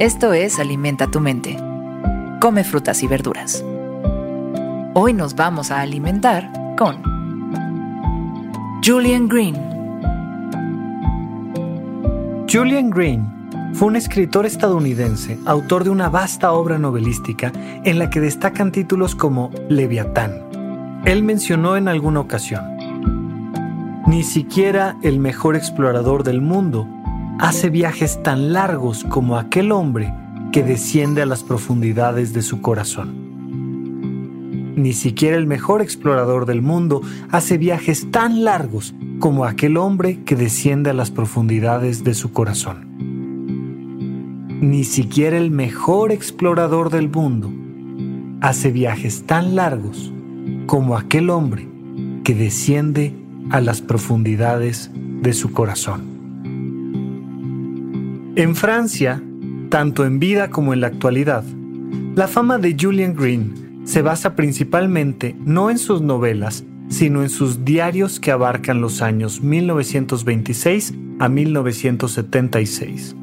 Esto es Alimenta tu mente. Come frutas y verduras. Hoy nos vamos a alimentar con Julian Green. Julian Green fue un escritor estadounidense, autor de una vasta obra novelística en la que destacan títulos como Leviatán. Él mencionó en alguna ocasión, ni siquiera el mejor explorador del mundo hace viajes tan largos como aquel hombre que desciende a las profundidades de su corazón. Ni siquiera el mejor explorador del mundo hace viajes tan largos como aquel hombre que desciende a las profundidades de su corazón. Ni siquiera el mejor explorador del mundo hace viajes tan largos como aquel hombre que desciende a las profundidades de su corazón. En Francia, tanto en vida como en la actualidad, la fama de Julian Green se basa principalmente no en sus novelas, sino en sus diarios que abarcan los años 1926 a 1976.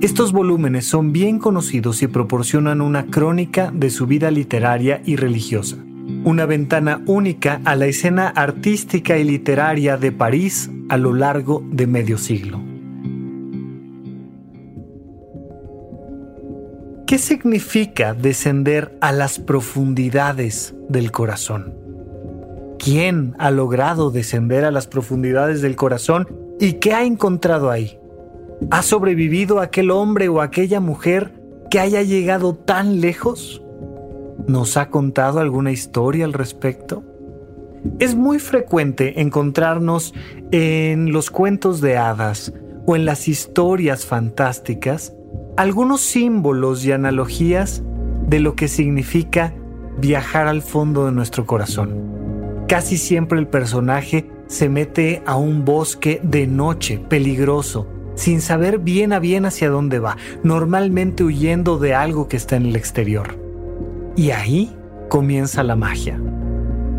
Estos volúmenes son bien conocidos y proporcionan una crónica de su vida literaria y religiosa, una ventana única a la escena artística y literaria de París a lo largo de medio siglo. ¿Qué significa descender a las profundidades del corazón? ¿Quién ha logrado descender a las profundidades del corazón y qué ha encontrado ahí? ¿Ha sobrevivido aquel hombre o aquella mujer que haya llegado tan lejos? ¿Nos ha contado alguna historia al respecto? Es muy frecuente encontrarnos en los cuentos de hadas o en las historias fantásticas algunos símbolos y analogías de lo que significa viajar al fondo de nuestro corazón. Casi siempre el personaje se mete a un bosque de noche, peligroso, sin saber bien a bien hacia dónde va, normalmente huyendo de algo que está en el exterior. Y ahí comienza la magia.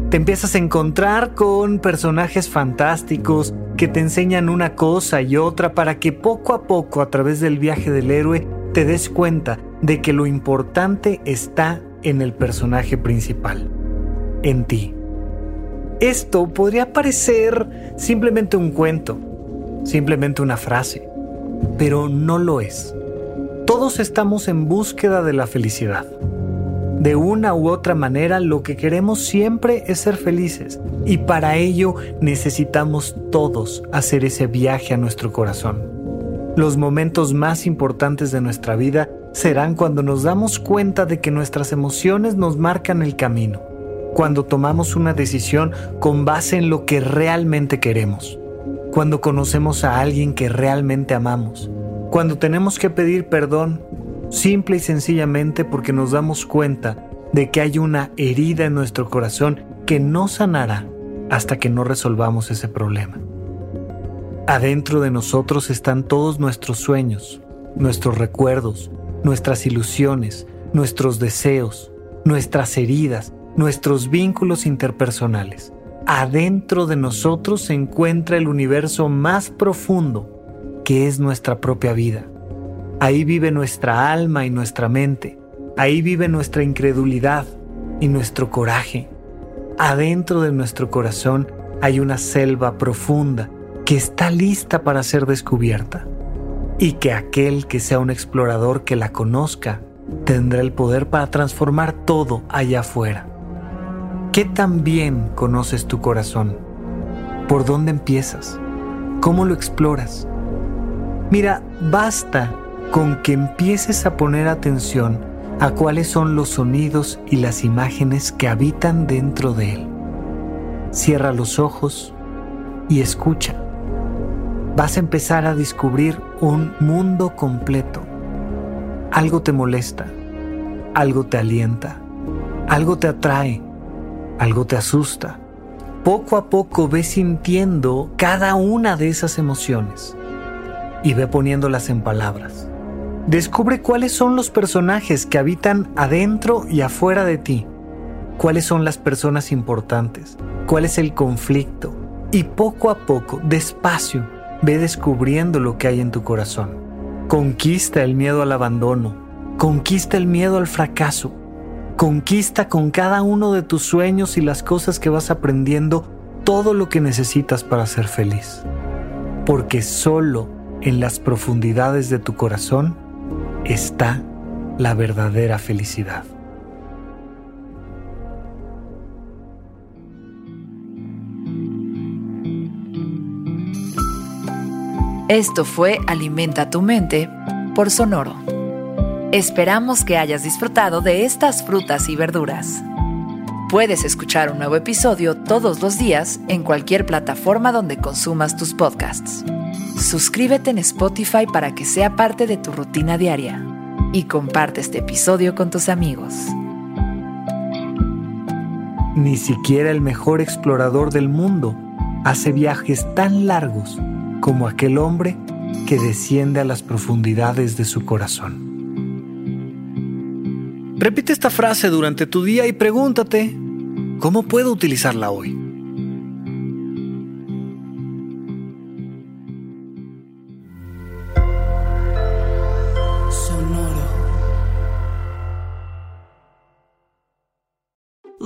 Te empiezas a encontrar con personajes fantásticos, que te enseñan una cosa y otra para que poco a poco a través del viaje del héroe te des cuenta de que lo importante está en el personaje principal, en ti. Esto podría parecer simplemente un cuento, simplemente una frase, pero no lo es. Todos estamos en búsqueda de la felicidad. De una u otra manera, lo que queremos siempre es ser felices. Y para ello necesitamos todos hacer ese viaje a nuestro corazón. Los momentos más importantes de nuestra vida serán cuando nos damos cuenta de que nuestras emociones nos marcan el camino, cuando tomamos una decisión con base en lo que realmente queremos, cuando conocemos a alguien que realmente amamos, cuando tenemos que pedir perdón simple y sencillamente porque nos damos cuenta de que hay una herida en nuestro corazón que no sanará hasta que no resolvamos ese problema. Adentro de nosotros están todos nuestros sueños, nuestros recuerdos, nuestras ilusiones, nuestros deseos, nuestras heridas, nuestros vínculos interpersonales. Adentro de nosotros se encuentra el universo más profundo, que es nuestra propia vida. Ahí vive nuestra alma y nuestra mente. Ahí vive nuestra incredulidad y nuestro coraje. Adentro de nuestro corazón hay una selva profunda que está lista para ser descubierta y que aquel que sea un explorador que la conozca tendrá el poder para transformar todo allá afuera. ¿Qué tan bien conoces tu corazón? ¿Por dónde empiezas? ¿Cómo lo exploras? Mira, basta con que empieces a poner atención a cuáles son los sonidos y las imágenes que habitan dentro de él. Cierra los ojos y escucha. Vas a empezar a descubrir un mundo completo. Algo te molesta, algo te alienta, algo te atrae, algo te asusta. Poco a poco ves sintiendo cada una de esas emociones y ve poniéndolas en palabras. Descubre cuáles son los personajes que habitan adentro y afuera de ti. Cuáles son las personas importantes. Cuál es el conflicto. Y poco a poco, despacio, ve descubriendo lo que hay en tu corazón. Conquista el miedo al abandono. Conquista el miedo al fracaso. Conquista con cada uno de tus sueños y las cosas que vas aprendiendo todo lo que necesitas para ser feliz. Porque solo en las profundidades de tu corazón está la verdadera felicidad. Esto fue Alimenta tu mente por Sonoro. Esperamos que hayas disfrutado de estas frutas y verduras. Puedes escuchar un nuevo episodio todos los días en cualquier plataforma donde consumas tus podcasts. Suscríbete en Spotify para que sea parte de tu rutina diaria y comparte este episodio con tus amigos. Ni siquiera el mejor explorador del mundo hace viajes tan largos como aquel hombre que desciende a las profundidades de su corazón. Repite esta frase durante tu día y pregúntate, ¿cómo puedo utilizarla hoy?